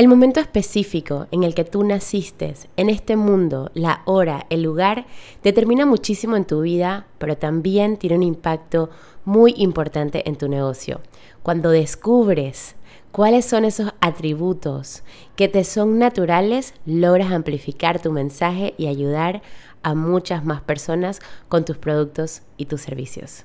El momento específico en el que tú naciste, en este mundo, la hora, el lugar, determina muchísimo en tu vida, pero también tiene un impacto muy importante en tu negocio. Cuando descubres cuáles son esos atributos que te son naturales, logras amplificar tu mensaje y ayudar a muchas más personas con tus productos y tus servicios.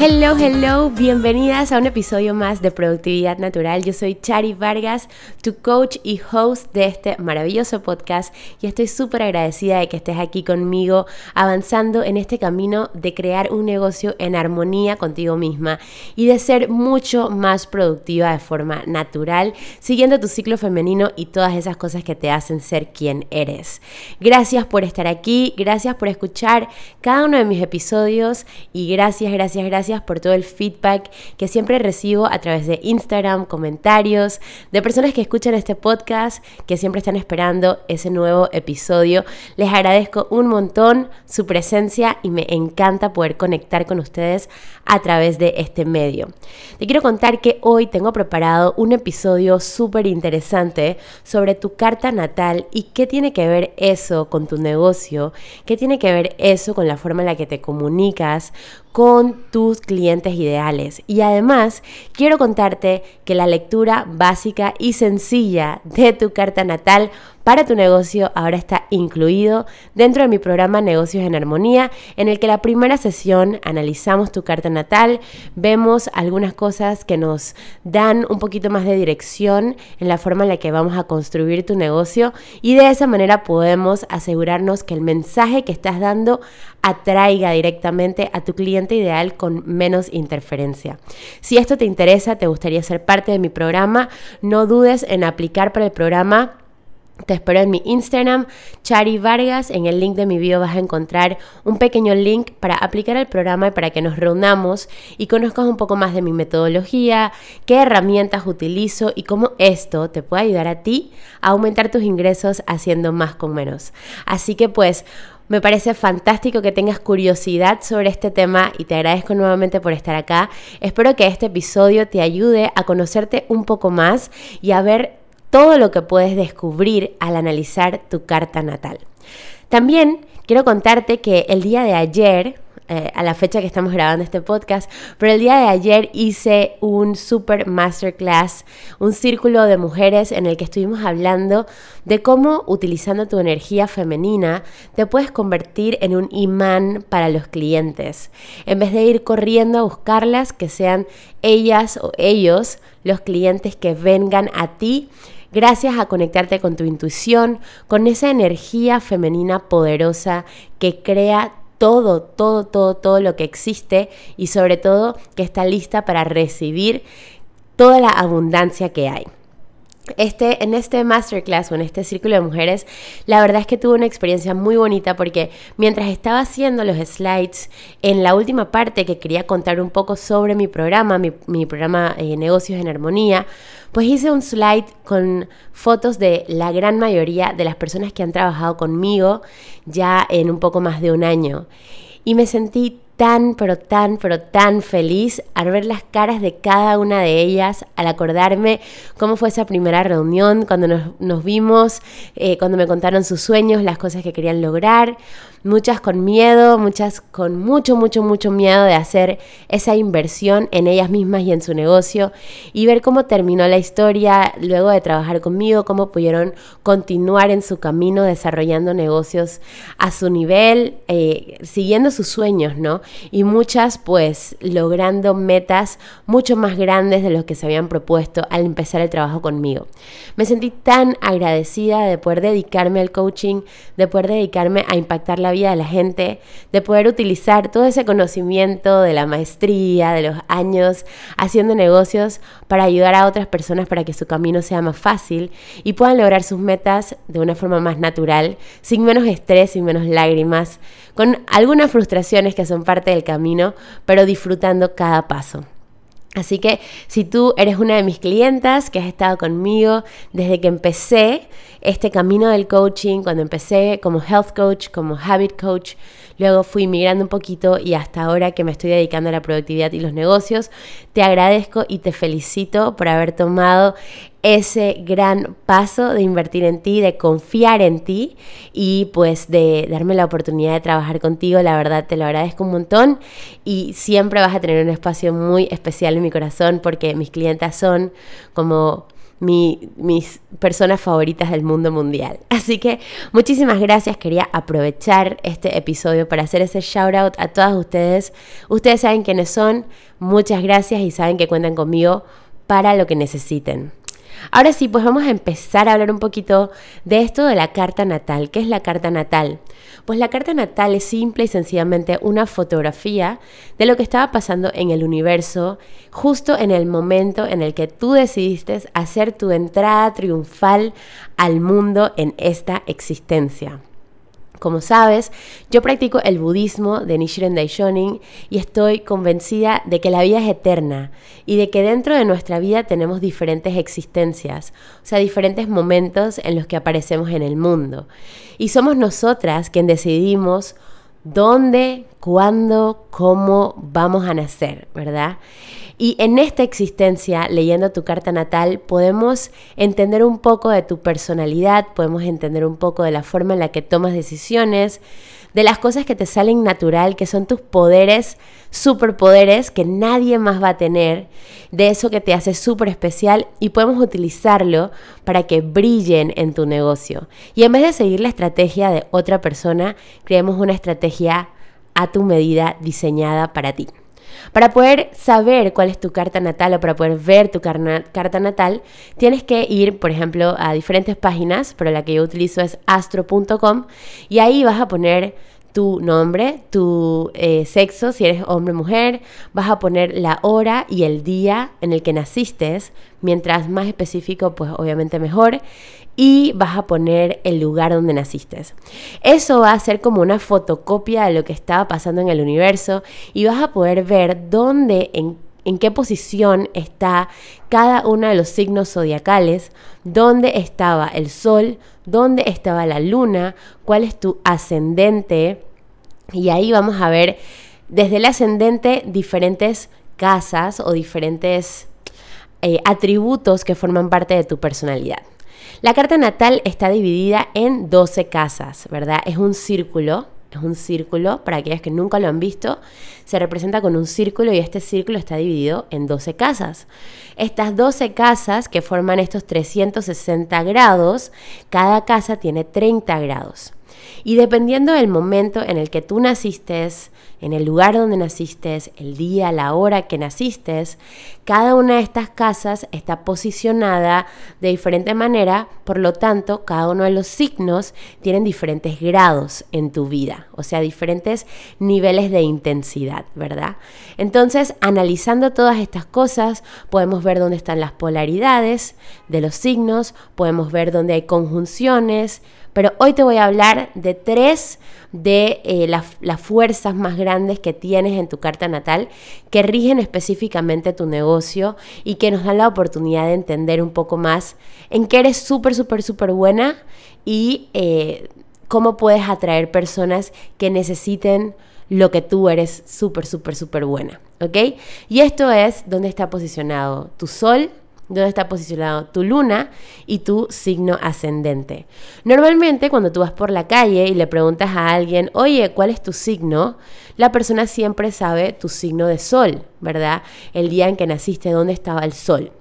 Hello, hello, bienvenidas a un episodio más de Productividad Natural. Yo soy Chari Vargas, tu coach y host de este maravilloso podcast y estoy súper agradecida de que estés aquí conmigo avanzando en este camino de crear un negocio en armonía contigo misma y de ser mucho más productiva de forma natural, siguiendo tu ciclo femenino y todas esas cosas que te hacen ser quien eres. Gracias por estar aquí, gracias por escuchar cada uno de mis episodios y gracias, gracias, gracias por todo el feedback que siempre recibo a través de Instagram, comentarios, de personas que escuchan este podcast, que siempre están esperando ese nuevo episodio. Les agradezco un montón su presencia y me encanta poder conectar con ustedes a través de este medio. Te quiero contar que hoy tengo preparado un episodio súper interesante sobre tu carta natal y qué tiene que ver eso con tu negocio, qué tiene que ver eso con la forma en la que te comunicas, con tus clientes ideales. Y además, quiero contarte que la lectura básica y sencilla de tu carta natal para tu negocio ahora está incluido dentro de mi programa Negocios en Armonía, en el que la primera sesión analizamos tu carta natal, vemos algunas cosas que nos dan un poquito más de dirección en la forma en la que vamos a construir tu negocio y de esa manera podemos asegurarnos que el mensaje que estás dando atraiga directamente a tu cliente ideal con menos interferencia. Si esto te interesa, te gustaría ser parte de mi programa, no dudes en aplicar para el programa te espero en mi Instagram, Chari Vargas. En el link de mi bio vas a encontrar un pequeño link para aplicar el programa y para que nos reunamos y conozcas un poco más de mi metodología, qué herramientas utilizo y cómo esto te puede ayudar a ti a aumentar tus ingresos haciendo más con menos. Así que pues me parece fantástico que tengas curiosidad sobre este tema y te agradezco nuevamente por estar acá. Espero que este episodio te ayude a conocerte un poco más y a ver todo lo que puedes descubrir al analizar tu carta natal. También quiero contarte que el día de ayer, eh, a la fecha que estamos grabando este podcast, pero el día de ayer hice un super masterclass, un círculo de mujeres en el que estuvimos hablando de cómo utilizando tu energía femenina te puedes convertir en un imán para los clientes. En vez de ir corriendo a buscarlas, que sean ellas o ellos los clientes que vengan a ti gracias a conectarte con tu intuición, con esa energía femenina poderosa que crea todo, todo, todo, todo lo que existe y sobre todo que está lista para recibir toda la abundancia que hay. Este, en este masterclass o en este círculo de mujeres, la verdad es que tuve una experiencia muy bonita porque mientras estaba haciendo los slides, en la última parte que quería contar un poco sobre mi programa, mi, programa eh, Negocios en Armonía, pues hice un slide con fotos de la gran mayoría de las personas que han trabajado conmigo ya en un poco más de un año. Y me sentí tan, pero tan, pero tan feliz al ver las caras de cada una de ellas, al acordarme cómo fue esa primera reunión, cuando nos, vimos, eh, cuando me contaron sus sueños, las cosas que querían lograr. Muchas con miedo, muchas con mucho, mucho, mucho miedo de hacer esa inversión en ellas mismas y en su negocio y ver cómo terminó la historia luego de trabajar conmigo, cómo pudieron continuar en su camino desarrollando negocios a su nivel, eh, siguiendo sus sueños, ¿no? Y muchas pues logrando metas mucho más grandes de lo que se habían propuesto al empezar el trabajo conmigo. Me sentí tan agradecida de poder dedicarme al coaching, de poder dedicarme a impactar la vida de la gente, de poder utilizar todo ese conocimiento de la maestría, de los años haciendo negocios para ayudar a otras personas para que su camino sea más fácil y puedan lograr sus metas de una forma más natural, sin menos estrés, sin menos lágrimas, con algunas frustraciones que son parte del camino, pero disfrutando cada paso. Así que si tú eres una de mis clientas que has estado conmigo desde que empecé este camino del coaching, cuando empecé como health coach, como habit coach, luego fui migrando un poquito y hasta ahora que me estoy dedicando a la productividad y los negocios, te agradezco y te felicito por haber tomado ese gran paso de invertir en ti, de confiar en ti y pues de darme la oportunidad de trabajar contigo. La verdad te lo agradezco un montón y siempre vas a tener un espacio muy especial en mi corazón porque mis clientas son como mis personas favoritas del mundo mundial. Así que muchísimas gracias. Quería aprovechar este episodio para hacer ese shout out a todas ustedes. Ustedes saben quiénes son. Muchas gracias y saben que cuentan conmigo para lo que necesiten. Ahora sí, pues vamos a empezar a hablar un poquito de esto de la carta natal. ¿Qué es la carta natal? Pues la carta natal es simple y sencillamente una fotografía de lo que estaba pasando en el universo justo en el momento en el que tú decidiste hacer tu entrada triunfal al mundo en esta existencia. Como sabes, yo practico el budismo de Nichiren Daishonin y estoy convencida de que la vida es eterna y de que dentro de nuestra vida tenemos diferentes existencias, o sea, diferentes momentos en los que aparecemos en el mundo. Y somos nosotras quien decidimos dónde, cuándo, cómo vamos a nacer, ¿verdad? Y en esta existencia, leyendo tu carta natal, podemos entender un poco de tu personalidad, podemos entender un poco de la forma en la que tomas decisiones, de las cosas que te salen natural, que son tus poderes, superpoderes que nadie más va a tener, de eso que te hace súper especial y podemos utilizarlo para que brillen en tu negocio. Y en vez de seguir la estrategia de otra persona, creemos una estrategia a tu medida diseñada para ti. Para poder saber cuál es tu carta natal o para poder ver tu carta natal, tienes que ir, por ejemplo, a diferentes páginas, pero la que yo utilizo es astro.com y ahí vas a poner tu nombre, tu eh, sexo, si eres hombre o mujer, vas a poner la hora y el día en el que naciste, mientras más específico, pues obviamente mejor, y vas a poner el lugar donde naciste. Eso va a ser como una fotocopia de lo que estaba pasando en el universo y vas a poder ver dónde, en, qué posición está cada uno de los signos zodiacales, dónde estaba el sol, dónde estaba la luna, cuál es tu ascendente. Y ahí vamos a ver desde el ascendente diferentes casas o diferentes eh, atributos que forman parte de tu personalidad. La carta natal está dividida en 12 casas, ¿verdad? Es un círculo, es un círculo, para aquellos que nunca lo han visto, se representa con un círculo y este círculo está dividido en 12 casas. Estas 12 casas que forman estos 360 grados, cada casa tiene 30 grados. Y dependiendo del momento en el que tú naciste, en el lugar donde naciste, el día, la hora que naciste, cada una de estas casas está posicionada de diferente manera, por lo tanto, cada uno de los signos tienen diferentes grados en tu vida, o sea, diferentes niveles de intensidad, ¿verdad? Entonces, analizando todas estas cosas, podemos ver dónde están las polaridades de los signos, podemos ver dónde hay conjunciones, pero hoy te voy a hablar de tres de eh, las fuerzas más grandes que tienes en tu carta natal que rigen específicamente tu negocio y que nos dan la oportunidad de entender un poco más en qué eres súper, súper, súper buena y eh, cómo puedes atraer personas que necesiten lo que tú eres súper, súper, súper buena. ¿Ok? Y esto es donde está posicionado tu sol, dónde está posicionado tu luna y tu signo ascendente. Normalmente cuando tú vas por la calle y le preguntas a alguien, oye, ¿cuál es tu signo? La persona siempre sabe tu signo de sol, ¿verdad? El día en que naciste, dónde estaba el sol.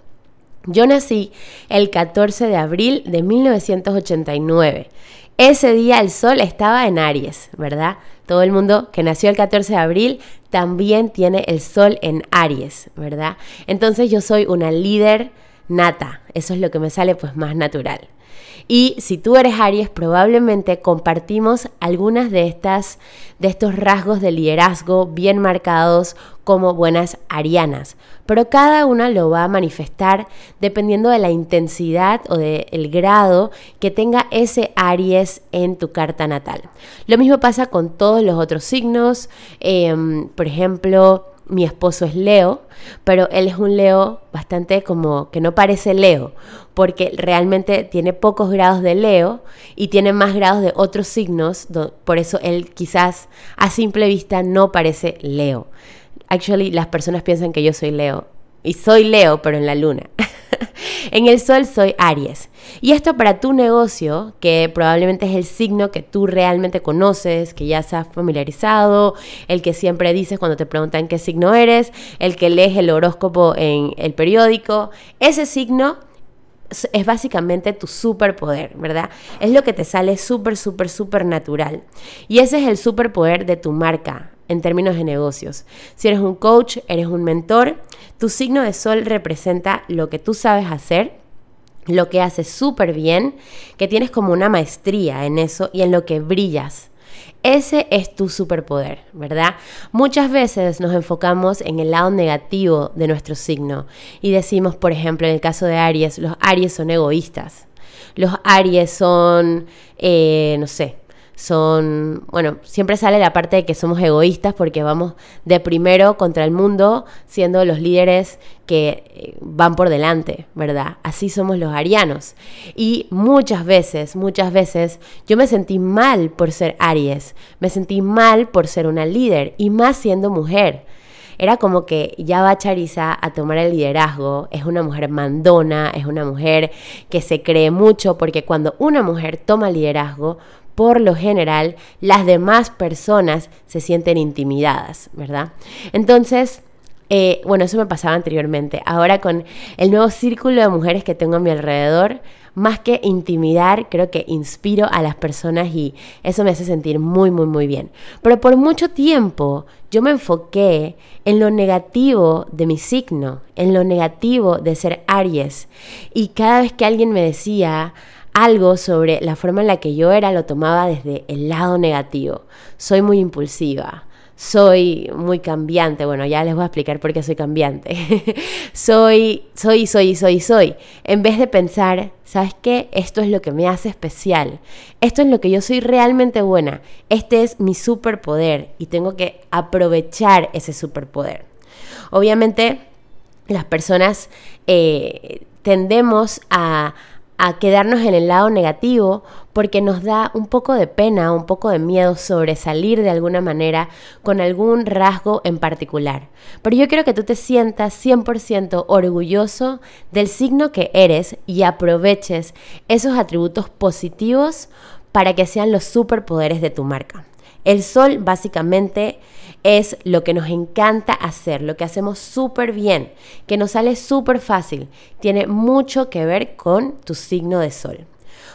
Yo nací el 14 de abril de 1989. Ese día el sol estaba en Aries, ¿verdad? Todo el mundo que nació el 14 de abril también tiene el sol en Aries, ¿verdad? Entonces yo soy una líder nata, eso es lo que me sale pues más natural. Y si tú eres Aries, probablemente compartimos algunas de estas de estos rasgos de liderazgo bien marcados como buenas arianas, pero cada una lo va a manifestar dependiendo de la intensidad o del grado que tenga ese Aries en tu carta natal. Lo mismo pasa con todos los otros signos, em, por ejemplo, mi esposo es Leo, pero él es un Leo bastante como que no parece Leo, porque realmente tiene pocos grados de Leo y tiene más grados de otros signos, por eso él quizás a simple vista no parece Leo. Actually, las personas piensan que yo soy Leo y soy Leo, pero en la luna. en el sol soy Aries. Y esto para tu negocio, que probablemente es el signo que tú realmente conoces, que ya has familiarizado, el que siempre dices cuando te preguntan qué signo eres, el que lees el horóscopo en el periódico, ese signo es básicamente tu superpoder, ¿verdad? Es lo que te sale súper, súper, súper natural. Y ese es el superpoder de tu marca en términos de negocios. Si eres un coach, eres un mentor, tu signo de sol representa lo que tú sabes hacer, lo que haces súper bien, que tienes como una maestría en eso y en lo que brillas. Ese es tu superpoder, ¿verdad? Muchas veces nos enfocamos en el lado negativo de nuestro signo y decimos, por ejemplo, en el caso de Aries, los Aries son egoístas, los Aries son, eh, no sé, son, bueno, siempre sale la parte de que somos egoístas porque vamos de primero contra el mundo siendo los líderes que eh, van por delante, ¿verdad? Así somos los arianos. Y muchas veces, muchas veces yo me sentí mal por ser Aries, me sentí mal por ser una líder y más siendo mujer. Era como que ya va Charisa a tomar el liderazgo, es una mujer mandona, es una mujer que se cree mucho porque cuando una mujer toma liderazgo, por lo general las demás personas se sienten intimidadas, ¿verdad? Entonces, eh, bueno, eso me pasaba anteriormente. Ahora con el nuevo círculo de mujeres que tengo a mi alrededor, más que intimidar, creo que inspiro a las personas y eso me hace sentir muy, muy, muy bien. Pero por mucho tiempo yo me enfoqué en lo negativo de mi signo, en lo negativo de ser Aries. Y cada vez que alguien me decía, algo sobre la forma en la que yo era lo tomaba desde el lado negativo. Soy muy impulsiva, soy muy cambiante. Bueno, ya les voy a explicar por qué soy cambiante. soy, soy, soy, soy, soy. En vez de pensar, ¿sabes qué? Esto es lo que me hace especial. Esto es lo que yo soy realmente buena. Este es mi superpoder y tengo que aprovechar ese superpoder. Obviamente, las personas eh, tendemos a a quedarnos en el lado negativo porque nos da un poco de pena, un poco de miedo sobresalir de alguna manera con algún rasgo en particular. Pero yo quiero que tú te sientas 100% orgulloso del signo que eres y aproveches esos atributos positivos para que sean los superpoderes de tu marca. El sol básicamente es lo que nos encanta hacer, lo que hacemos súper bien, que nos sale súper fácil. Tiene mucho que ver con tu signo de sol.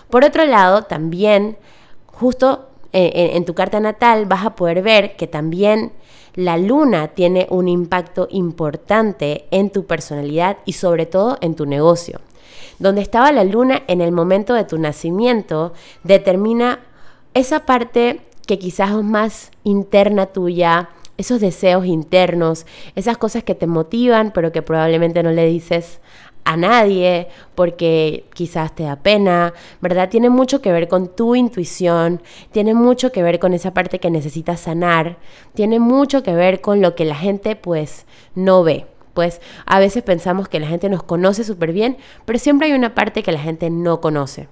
Por otro lado, también, justo en, en tu carta natal, vas a poder ver que también la luna tiene un impacto importante en tu personalidad y sobre todo en tu negocio. Donde estaba la luna en el momento de tu nacimiento determina esa parte que quizás es más interna tuya, esos deseos internos, esas cosas que te motivan, pero que probablemente no le dices a nadie porque quizás te da pena, ¿verdad? Tiene mucho que ver con tu intuición, tiene mucho que ver con esa parte que necesitas sanar, tiene mucho que ver con lo que la gente pues no ve. Pues a veces pensamos que la gente nos conoce súper bien, pero siempre hay una parte que la gente no conoce.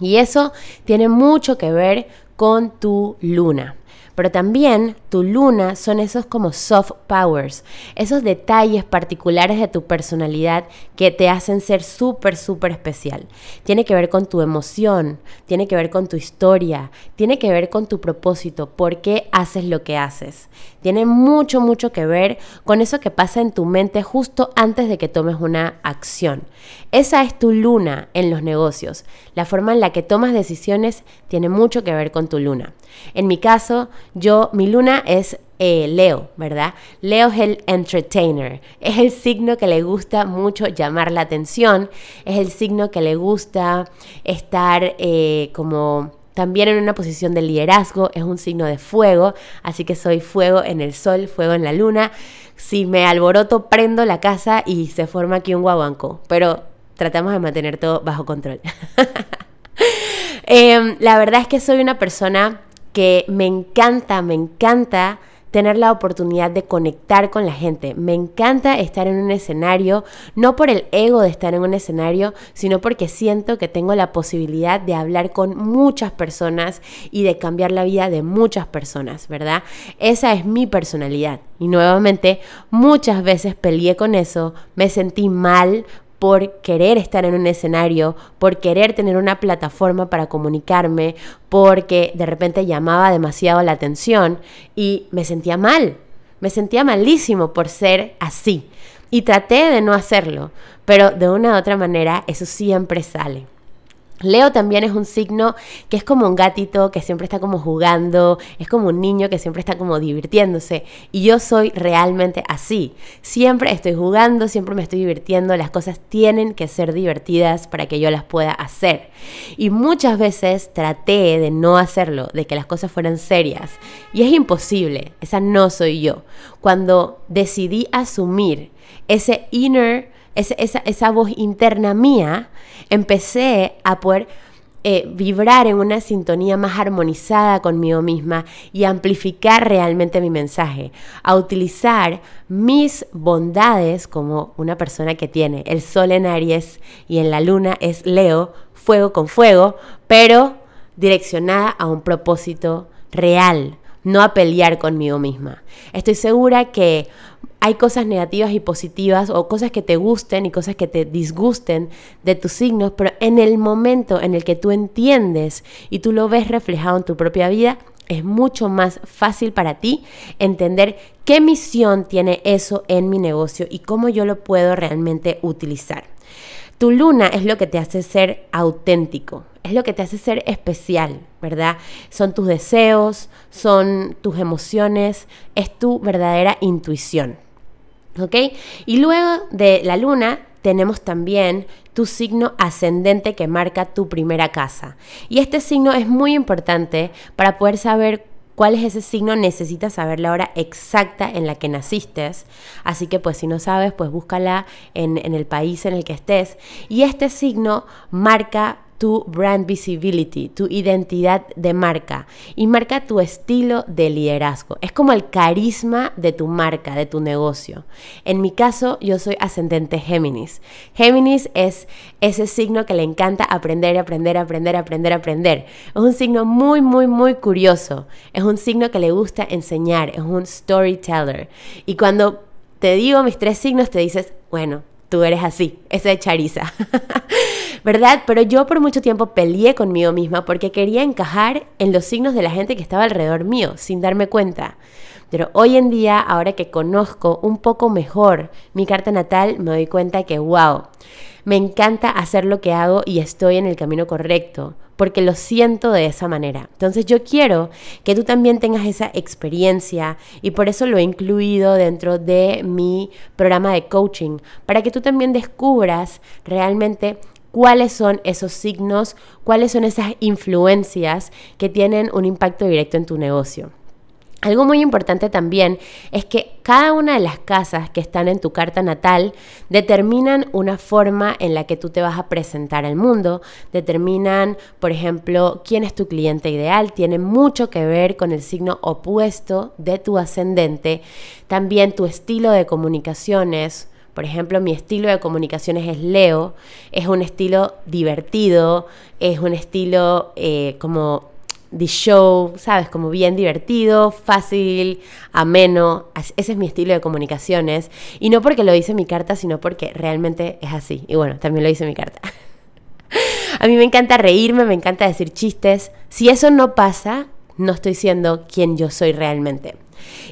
Y eso tiene mucho que ver con tu luna. Pero también tu luna son esos como soft powers, esos detalles particulares de tu personalidad que te hacen ser súper, súper especial. Tiene que ver con tu emoción, tiene que ver con tu historia, tiene que ver con tu propósito, por qué haces lo que haces. Tiene mucho, mucho que ver con eso que pasa en tu mente justo antes de que tomes una acción. Esa es tu luna en los negocios. La forma en la que tomas decisiones tiene mucho que ver con tu luna. En mi caso, yo, mi luna es eh, Leo, ¿verdad? Leo es el entertainer, es el signo que le gusta mucho llamar la atención, es el signo que le gusta estar eh, como también en una posición de liderazgo, es un signo de fuego, así que soy fuego en el sol, fuego en la luna. Si me alboroto, prendo la casa y se forma aquí un guaguanco, pero tratamos de mantener todo bajo control. Em, la verdad es que soy una persona que me encanta, me encanta tener la oportunidad de conectar con la gente. Me encanta estar en un escenario, no por el ego de estar en un escenario, sino porque siento que tengo la posibilidad de hablar con muchas personas y de cambiar la vida de muchas personas, ¿verdad? Esa es mi personalidad. Y nuevamente, muchas veces peleé con eso, me sentí mal por querer estar en un escenario, por querer tener una plataforma para comunicarme, porque de repente llamaba demasiado la atención y me sentía mal, me sentía malísimo por ser así. Y traté de no hacerlo, pero de una u otra manera eso siempre sale. Leo también es un signo que es como un gatito que siempre está como jugando, es como un niño que siempre está como divirtiéndose. Y yo soy realmente así. Siempre estoy jugando, siempre me estoy divirtiendo, las cosas tienen que ser divertidas para que yo las pueda hacer. Y muchas veces traté de no hacerlo, de que las cosas fueran serias. Y es imposible, esa no soy yo. Cuando decidí asumir ese inner esa, esa, voz interna mía, empecé a poder eh, vibrar en una sintonía más armonizada conmigo misma y amplificar realmente mi mensaje, a utilizar mis bondades como una persona que tiene. El sol en Aries y en la luna es Leo, fuego con fuego, pero direccionada a un propósito real, no a pelear conmigo misma. Estoy segura que hay cosas negativas y positivas o cosas que te gusten y cosas que te disgusten de tus signos, pero en el momento en el que tú entiendes y tú lo ves reflejado en tu propia vida, es mucho más fácil para ti entender qué misión tiene eso en mi negocio y cómo yo lo puedo realmente utilizar. Tu luna es lo que te hace ser auténtico, es lo que te hace ser especial, ¿verdad? Son tus deseos, son tus emociones, es tu verdadera intuición. ¿Ok? Y luego de la luna tenemos también tu signo ascendente que marca tu primera casa. Y este signo es muy importante para poder saber cuál es ese signo, necesitas saber la hora exacta en la que naciste. Así que pues si no sabes, pues búscala en, en el país en el que estés. Y este signo marca tu brand visibility, tu identidad de marca y marca tu estilo de liderazgo. Es como el carisma de tu marca, de tu negocio. En mi caso, yo soy ascendente Géminis. Géminis es ese signo que le encanta aprender, aprender, aprender, aprender, aprender. Es un signo muy, muy, muy curioso. Es un signo que le gusta enseñar, es un storyteller. Y cuando te digo mis tres signos, te dices, bueno, tú eres así, esa es Chariza. ¿verdad? Pero yo por mucho tiempo peleé conmigo misma porque quería encajar en los signos de la gente que estaba alrededor mío, sin darme cuenta. Pero hoy en día, ahora que conozco un poco mejor mi carta natal, me doy cuenta que, wow, me encanta hacer lo que hago y estoy en el camino correcto, porque lo siento de esa manera. Entonces yo quiero que tú también tengas esa experiencia y por eso lo he incluido dentro de mi programa de coaching, para que tú también descubras realmente cuáles son esos signos, cuáles son esas influencias que tienen un impacto directo en tu negocio. Algo muy importante también es que cada una de las casas que están en tu carta natal determinan una forma en la que tú te vas a presentar al mundo, determinan, por ejemplo, quién es tu cliente ideal, tiene mucho que ver con el signo opuesto de tu ascendente, también tu estilo de comunicaciones, por ejemplo, mi estilo de comunicaciones es Leo, es un estilo divertido, es un estilo eh, como the show, ¿sabes? Como bien divertido, fácil, ameno. Ese es mi estilo de comunicaciones. Y no porque lo dice mi carta, sino porque realmente es así. Y bueno, también lo dice mi carta. A mí me encanta reírme, me encanta decir chistes. Si eso no pasa, no estoy siendo quien yo soy realmente.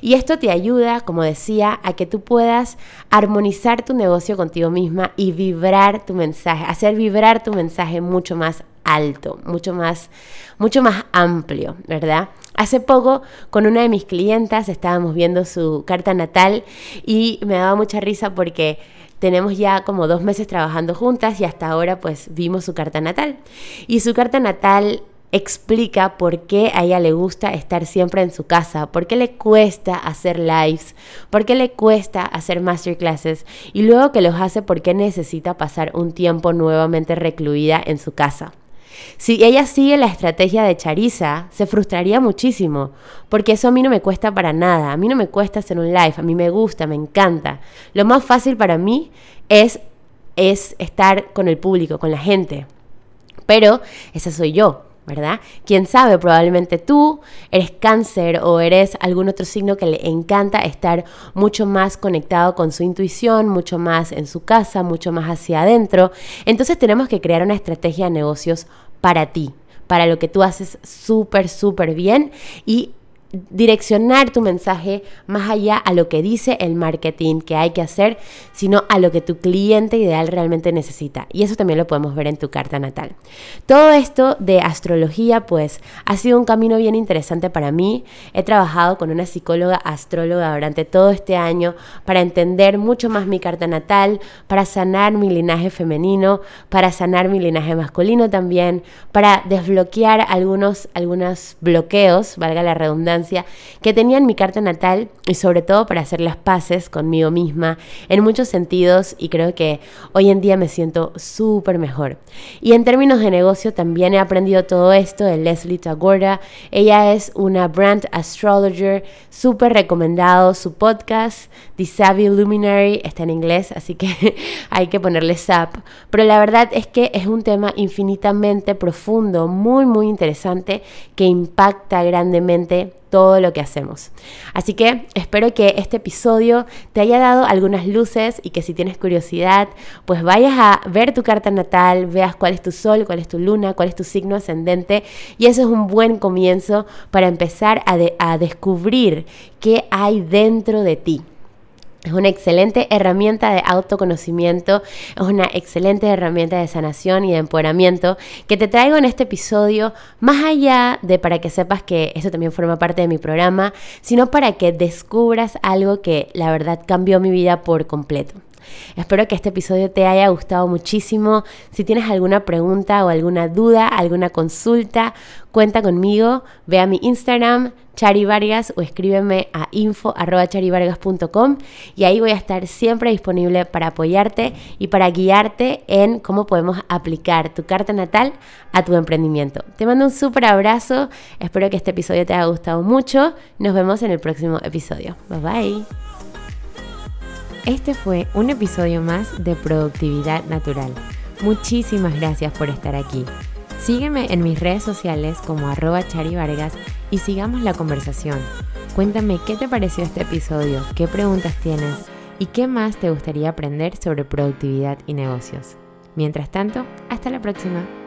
Y esto te ayuda, como decía, a que tú puedas armonizar tu negocio contigo misma y vibrar tu mensaje, hacer vibrar tu mensaje mucho más alto, mucho más, mucho más amplio, ¿verdad? Hace poco con una de mis clientas estábamos viendo su carta natal y me daba mucha risa porque tenemos ya como dos meses trabajando juntas y hasta ahora pues vimos su carta natal. Y su carta natal explica por qué a ella le gusta estar siempre en su casa, por qué le cuesta hacer lives, por qué le cuesta hacer masterclasses y luego que los hace por qué necesita pasar un tiempo nuevamente recluida en su casa. Si ella sigue la estrategia de Charisa, se frustraría muchísimo, porque eso a mí no me cuesta para nada, a mí no me cuesta hacer un live, a mí me gusta, me encanta. Lo más fácil para mí es, es estar con el público, con la gente. Pero esa soy yo. ¿Verdad? Quién sabe, probablemente tú eres cáncer o eres algún otro signo que le encanta estar mucho más conectado con su intuición, mucho más en su casa, mucho más hacia adentro. Entonces tenemos que crear una estrategia de negocios para ti, para lo que tú haces súper, súper bien y direccionar tu mensaje más allá a lo que dice el marketing que hay que hacer, sino a lo que tu cliente ideal realmente necesita. Y eso también lo podemos ver en tu carta natal. Todo esto de astrología, pues, ha sido un camino bien interesante para mí. He trabajado con una psicóloga astróloga durante todo este año para entender mucho más mi carta natal, para sanar mi linaje femenino, para sanar mi linaje masculino también, para desbloquear algunos, algunos bloqueos, valga la redundancia, que tenía en mi carta natal y sobre todo para hacer las paces conmigo misma en muchos sentidos y creo que hoy en día me siento súper mejor. Y en términos de negocio también he aprendido todo esto de Leslie Tagora. Ella es una brand astrologer, súper recomendado su podcast, The Savvy Luminary, está en inglés, así que hay que ponerle zap. Pero la verdad es que es un tema infinitamente profundo, muy, muy interesante, que impacta grandemente todo lo que hacemos. Así que espero que este episodio te haya dado algunas luces y que si tienes curiosidad, pues vayas a ver tu carta natal, veas cuál es tu sol, cuál es tu luna, cuál es tu signo ascendente y eso es un buen comienzo para empezar a, a descubrir qué hay dentro de ti. Es una excelente herramienta de autoconocimiento, es una excelente herramienta de sanación y de empoderamiento que te traigo en este episodio, más allá de para que sepas que esto también forma parte de mi programa, sino para que descubras algo que la verdad cambió mi vida por completo. Espero que este episodio te haya gustado muchísimo. Si tienes alguna pregunta o alguna duda, alguna consulta, cuenta conmigo. Ve a mi Instagram, Chari Vargas, o escríbeme a info.charivargas.com y ahí voy a estar siempre disponible para apoyarte y para guiarte en cómo podemos aplicar tu carta natal a tu emprendimiento. Te mando un súper abrazo. Espero que este episodio te haya gustado mucho. Nos vemos en el próximo episodio. Bye bye. Este fue un episodio más de Productividad Natural. Muchísimas gracias por estar aquí. Sígueme en mis redes sociales como arroba charivargas y sigamos la conversación. Cuéntame qué te pareció este episodio, qué preguntas tienes y qué más te gustaría aprender sobre productividad y negocios. Mientras tanto, hasta la próxima.